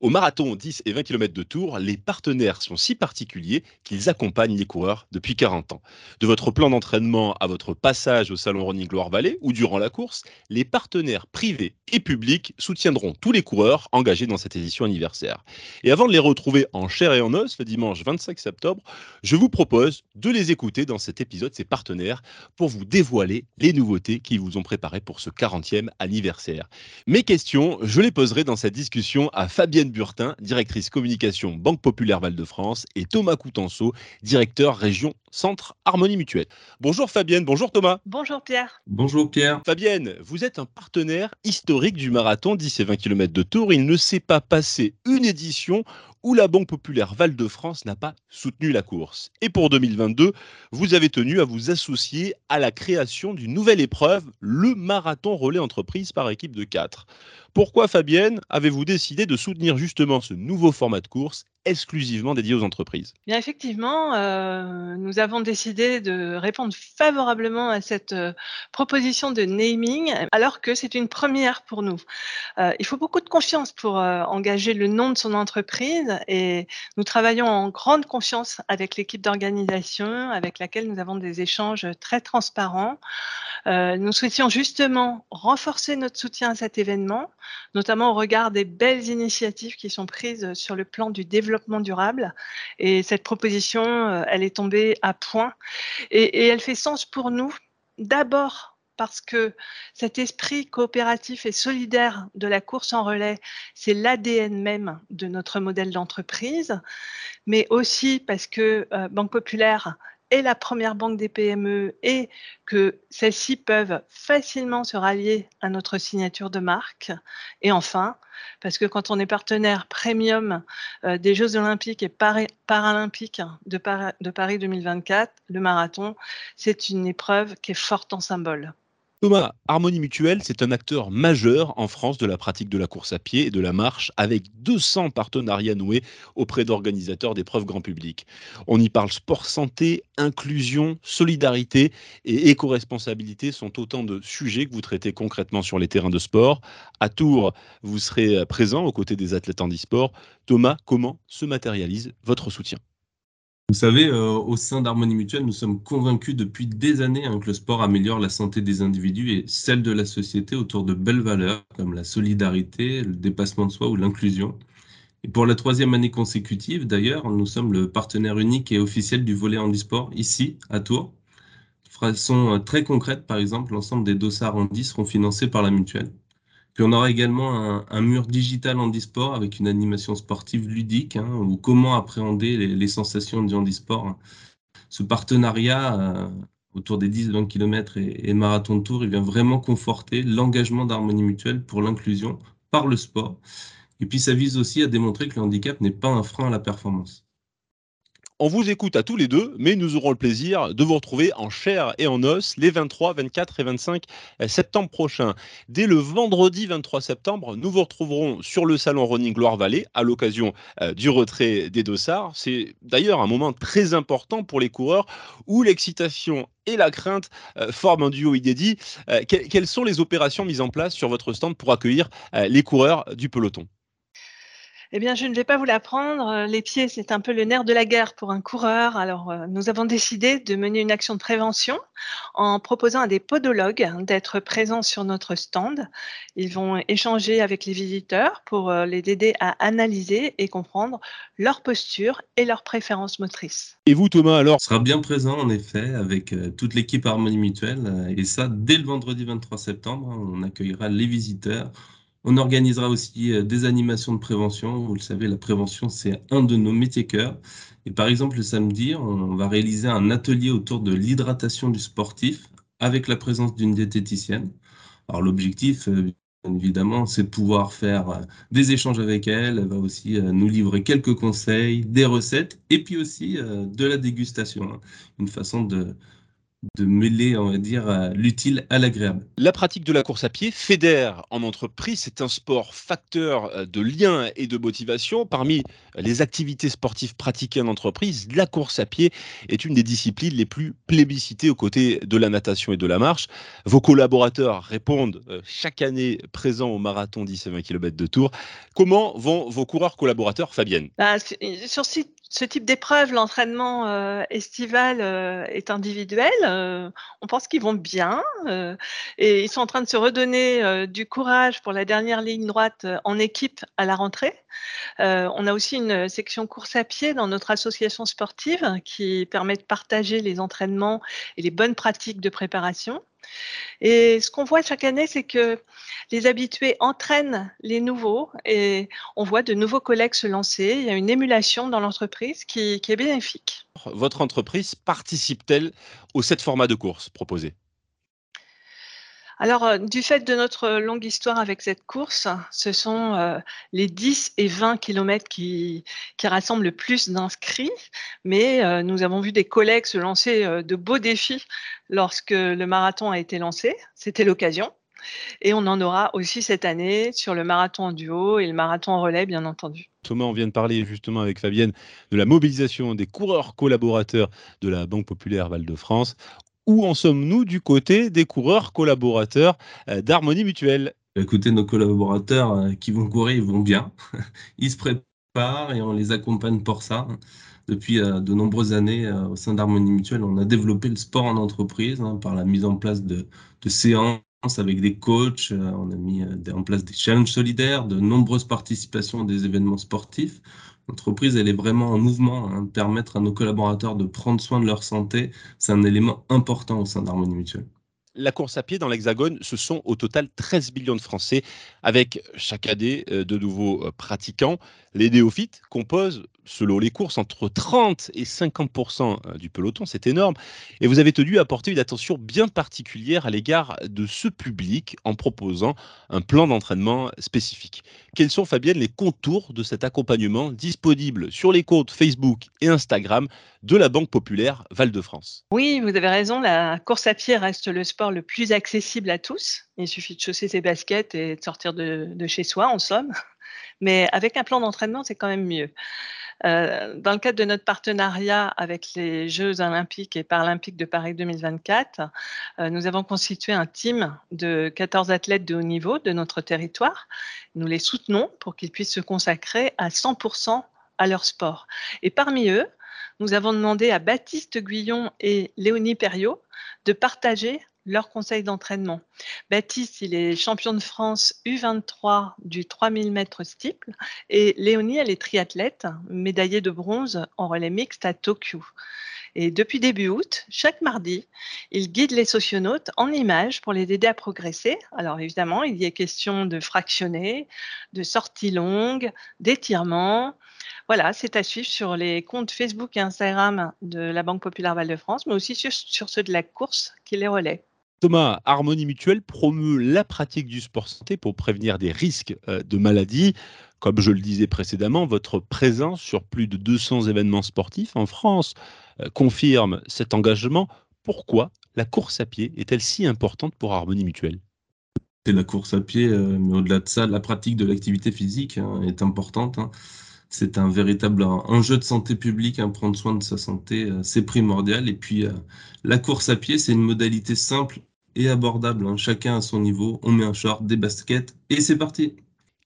Au marathon 10 et 20 km de Tours, les partenaires sont si particuliers qu'ils accompagnent les coureurs depuis 40 ans. De votre plan d'entraînement à votre passage au Salon Running Loire Vallée ou durant la course, les partenaires privés et publics soutiendront tous les coureurs engagés dans cette édition anniversaire. Et avant de les retrouver en chair et en os le dimanche 25 septembre, je vous propose de les écouter dans cet épisode, ces partenaires, pour vous dévoiler les nouveautés qu'ils vous ont préparées pour ce 40e anniversaire. Mes questions, je les poserai dans cette discussion à Fabienne Directrice communication Banque Populaire Val-de-France, et Thomas Coutenceau, directeur région Centre Harmonie Mutuelle. Bonjour Fabienne, bonjour Thomas. Bonjour Pierre. Bonjour Pierre. Fabienne, vous êtes un partenaire historique du marathon 10 et 20 km de Tours. Il ne s'est pas passé une édition où la Banque Populaire Val-de-France n'a pas soutenu la course. Et pour 2022, vous avez tenu à vous associer à la création d'une nouvelle épreuve, le marathon relais entreprise par équipe de 4. Pourquoi, Fabienne, avez-vous décidé de soutenir justement ce nouveau format de course exclusivement dédié aux entreprises Bien effectivement, euh, nous avons décidé de répondre favorablement à cette euh, proposition de naming, alors que c'est une première pour nous. Euh, il faut beaucoup de confiance pour engager le nom de son entreprise et nous travaillons en grande confiance avec l'équipe d'organisation avec laquelle nous avons des échanges très transparents. Nous souhaitions justement renforcer notre soutien à cet événement, notamment au regard des belles initiatives qui sont prises sur le plan du développement durable. Et cette proposition, euh, elle est tombée à point et, elle fait sens pour nous. D'abord parce que cet esprit coopératif et solidaire de la course en relais, c'est l'ADN même de notre modèle d'entreprise, mais aussi parce que euh, Banque Populaire est la première banque des PME et que celles-ci peuvent facilement se rallier à notre signature de marque. Et enfin, parce que quand on est partenaire premium euh, des Jeux olympiques et para paralympiques de, Par de Paris 2024, le marathon, c'est une épreuve qui est forte en symbole. Thomas, Harmonie Mutuelle, c'est un acteur majeur en France de la pratique de la course à pied et de la marche, avec 200 partenariats noués auprès d'organisateurs d'épreuves grand public. On y parle sport santé, inclusion, solidarité et éco-responsabilité sont autant de sujets que vous traitez concrètement sur les terrains de sport. À Tours, vous serez présent aux côtés des athlètes en e-sport. Thomas, comment se matérialise votre soutien? Vous savez, euh, au sein d'Harmonie Mutuelle, nous sommes convaincus depuis des années hein, que le sport améliore la santé des individus et celle de la société autour de belles valeurs comme la solidarité, le dépassement de soi ou l'inclusion. Et pour la troisième année consécutive, d'ailleurs, nous sommes le partenaire unique et officiel du volet handisport ici, à Tours. De façon euh, très concrète, par exemple, l'ensemble des dossards handi seront financés par la mutuelle. Puis on aura également un, mur digital handisport avec une animation sportive ludique, hein, ou comment appréhender les, sensations du handisport. Ce partenariat euh, autour des 10-20 km et, et, marathon de tour, il vient vraiment conforter l'engagement d'harmonie mutuelle pour l'inclusion par le sport. Et puis ça vise aussi à démontrer que le handicap n'est pas un frein à la performance. On vous écoute à tous les deux, mais nous aurons le plaisir de vous retrouver en chair et en os les 23, 24 et 25 septembre prochains. Dès le vendredi 23 septembre, nous vous retrouverons sur le salon Running Loire-Vallée à l'occasion euh, du retrait des dossards. C'est d'ailleurs un moment très important pour les coureurs où l'excitation et la crainte euh, forment un duo inédit. Euh, quelles sont les opérations mises en place sur votre stand pour accueillir les coureurs du peloton? Eh bien, je ne vais pas vous l'apprendre. Euh, les pieds, c'est un peu le nerf de la guerre pour un coureur. Alors, euh, nous avons décidé de mener une action de prévention en proposant à des podologues d'être présents sur notre stand. Ils vont échanger avec les visiteurs pour euh, les aider à analyser et comprendre leur posture et leurs préférences motrices. Et vous, Thomas, alors? On sera bien présent, en effet, avec toute l'équipe Harmonie Mutuelle. Et ça, dès le vendredi 23 septembre, on accueillera les visiteurs on organisera aussi euh, des animations de prévention. Vous le savez, la prévention, c'est un de nos métiers cœurs. Et par exemple, le samedi, on va réaliser un atelier autour de l'hydratation du sportif avec la présence d'une diététicienne. Alors l'objectif, euh, évidemment, c'est de pouvoir faire euh, des échanges avec elle. Elle va aussi nous livrer quelques conseils, des recettes et puis aussi de la dégustation. Hein. Une façon de de mêler, on va dire, euh, l'utile à l'agréable. La pratique de la course à pied fédère en entreprise. C'est un sport facteur euh, de lien et de motivation. Parmi les activités sportives pratiquées en entreprise, la course à pied est une des disciplines les plus plébiscitées aux côtés de la natation et de la marche. Vos collaborateurs répondent euh, chaque année présents au marathon 10 et 20 km de Tours. Comment vont vos coureurs collaborateurs, Fabienne? Bah, Sur site ce type d'épreuve, l'entraînement euh, estival euh, est individuel. Euh, on pense qu'ils vont bien et ils sont en train de se redonner du courage pour la dernière ligne droite en équipe à la rentrée. on a aussi une section course à pied dans notre association sportive qui permet de partager les entraînements et les bonnes pratiques de préparation. Et ce qu'on voit chaque année, c'est que les habitués entraînent les nouveaux et on voit de nouveaux collègues se lancer. Il y a une émulation dans l'entreprise qui, est bénéfique. Votre entreprise participe-t-elle aux sept formats de course proposés? Alors, euh, du fait de notre longue histoire avec cette course, ce sont euh, les 10 et 20 kilomètres qui, rassemblent le plus d'inscrits, mais euh, nous avons vu des collègues se lancer de beaux défis lorsque le marathon a été lancé. C'était l'occasion. Et on en aura aussi cette année sur le marathon en duo et le marathon en relais, bien entendu. Thomas, on vient de parler justement avec Fabienne de la mobilisation des coureurs collaborateurs de la Banque Populaire Val-de-France. Où en sommes-nous du côté des coureurs collaborateurs euh, d'Harmonie Mutuelle? Écoutez, nos collaborateurs euh, qui vont courir, ils vont bien. Ils se préparent et on les accompagne pour ça. Depuis euh, de nombreuses années, au sein d'Harmonie Mutuelle, on a développé le sport en entreprise hein, par la mise en place de, séances avec des coachs, on a mis en place des challenges solidaires, de nombreuses participations à des événements sportifs. L'entreprise, elle est vraiment en mouvement. Hein. Permettre à nos collaborateurs de prendre soin de leur santé, c'est un élément important au sein d'Harmonie Mutuelle. La course à pied dans l'Hexagone, ce sont au total 13 millions de Français, avec chaque année euh, de nouveaux euh, pratiquants. Les néophytes composent selon les courses, entre 30 et 50% euh, du peloton. C'est énorme. Et vous avez tenu à apporter une attention bien particulière à l'égard de ce public en proposant un plan d'entraînement spécifique. Quels sont, Fabienne, les contours de cet accompagnement disponible sur les comptes Facebook et Instagram de la Banque Populaire Val-de-France Oui, vous avez raison. La course à pied reste le sport le plus accessible à tous. Il suffit de chausser ses baskets et de sortir de, chez soi, en somme. Mais avec un plan d'entraînement, c'est quand même mieux. Euh, dans le cadre de notre partenariat avec les Jeux olympiques et paralympiques de Paris 2024, euh, nous avons constitué un team de 14 athlètes de haut niveau de notre territoire. Nous les soutenons pour qu'ils puissent se consacrer à 100% à leur sport. Et parmi eux, nous avons demandé à Baptiste Guyon et Léonie Perriot de partager leur conseil d'entraînement. Baptiste, il est champion de France U23 du 3000 mètres steeple et Léonie, elle est triathlète, médaillée de bronze en relais mixte à Tokyo. Et depuis début août, chaque mardi, il guide les socionautes en images pour les aider à progresser. Alors évidemment, il y est question de fractionner, de sorties longues, d'étirements. Voilà, c'est à suivre sur les comptes Facebook et Instagram de la Banque Populaire Val-de-France, mais aussi sur, sur ceux de la course qui les relaient. Thomas, Harmonie Mutuelle promeut la pratique du sport santé pour prévenir des risques euh, de maladie. Comme je le disais précédemment, votre présence sur plus de 200 événements sportifs en France euh, confirme cet engagement. Pourquoi la course à pied est-elle si importante pour Harmonie Mutuelle? C'est la course à pied, euh, mais au-delà de ça, la pratique de l'activité physique hein, est importante. C'est un véritable enjeu de santé publique. Hein, prendre soin de sa santé, c'est primordial. Et puis, la course à pied, c'est une modalité simple et abordable. Hein. Chacun à son niveau. On met un short, des baskets et c'est parti.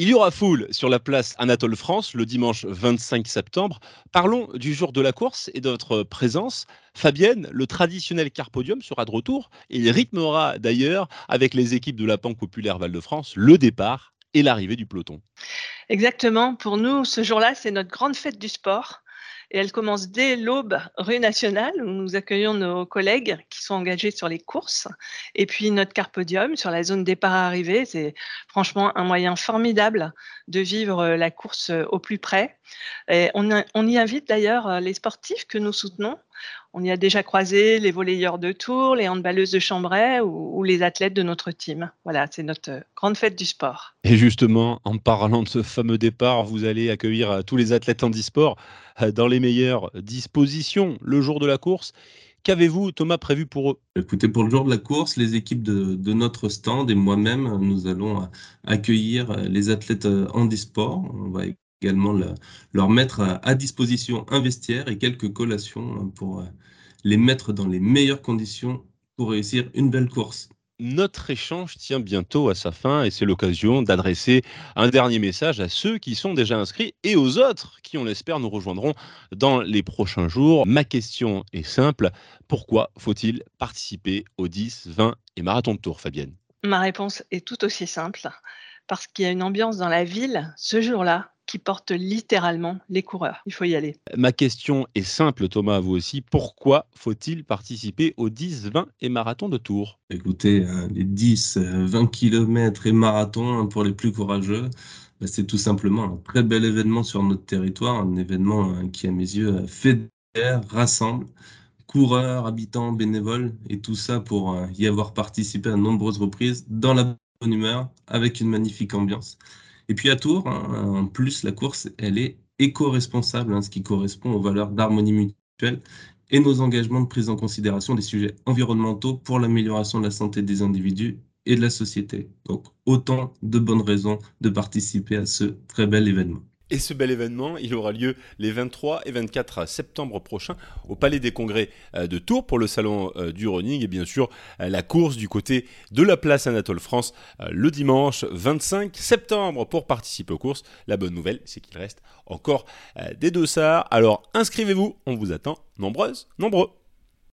Il y aura foule sur la place Anatole France le dimanche 25 septembre. Parlons du jour de la course et de votre présence. Fabienne, le traditionnel Carpodium sera de retour et il rythmera d'ailleurs avec les équipes de la Banque Populaire Val-de-France le départ et l'arrivée du peloton. Exactement. Pour nous, ce jour-là, c'est notre grande fête du sport et elle commence dès l'aube rue nationale où nous accueillons nos collègues qui sont engagés sur les courses et puis notre carpodium sur la zone départ-arrivée. C'est franchement un moyen formidable de vivre la course au plus près. On, on y invite d'ailleurs les sportifs que nous soutenons on y a déjà croisé les volleyeurs de Tours, les handballeuses de Chambray ou, les athlètes de notre team. Voilà, c'est notre grande fête du sport. Et justement, en parlant de ce fameux départ, vous allez accueillir tous les athlètes handisport euh, dans les meilleures dispositions le jour de la course. Qu'avez-vous, Thomas, prévu pour eux? Écoutez, pour le jour de la course, les équipes de, notre stand et moi-même, nous allons accueillir les athlètes handisport. On va également leur mettre à disposition un vestiaire et quelques collations pour les mettre dans les meilleures conditions pour réussir une belle course. Notre échange tient bientôt à sa fin et c'est l'occasion d'adresser un dernier message à ceux qui sont déjà inscrits et aux autres qui, on l'espère, nous rejoindront dans les prochains jours. Ma question est simple. Pourquoi faut-il participer aux 10, 20 et marathon de tour, Fabienne? Ma réponse est tout aussi simple. Parce qu'il y a une ambiance dans la ville ce jour-là qui porte littéralement les coureurs. Il faut y aller. Ma question est simple, Thomas, à vous aussi. Pourquoi faut-il participer aux 10, 20 et marathons de Tours? Écoutez, hein, les 10, 20 km et marathons hein, pour les plus courageux, bah, c'est tout simplement un très bel événement sur notre territoire, un événement hein, qui, à mes yeux, fédère, rassemble coureurs, habitants, bénévoles, et tout ça pour euh, y avoir participé à de nombreuses reprises dans la bonne humeur, avec une magnifique ambiance. Et puis à Tours, hein, en plus, la course, elle est éco-responsable, hein, ce qui correspond aux valeurs d'harmonie mutuelle et nos engagements de prise en considération des sujets environnementaux pour l'amélioration de la santé des individus et de la société. Donc autant de bonnes raisons de participer à ce très bel événement. Et ce bel événement, il aura lieu les 23 et 24 septembre prochains au Palais des Congrès euh, de Tours pour le salon euh, du running et bien sûr euh, la course du côté de la place Anatole France le dimanche 25 septembre pour participer aux courses. La bonne nouvelle, c'est qu'il reste encore des dossards. Alors inscrivez-vous, on vous attend nombreuses, nombreux.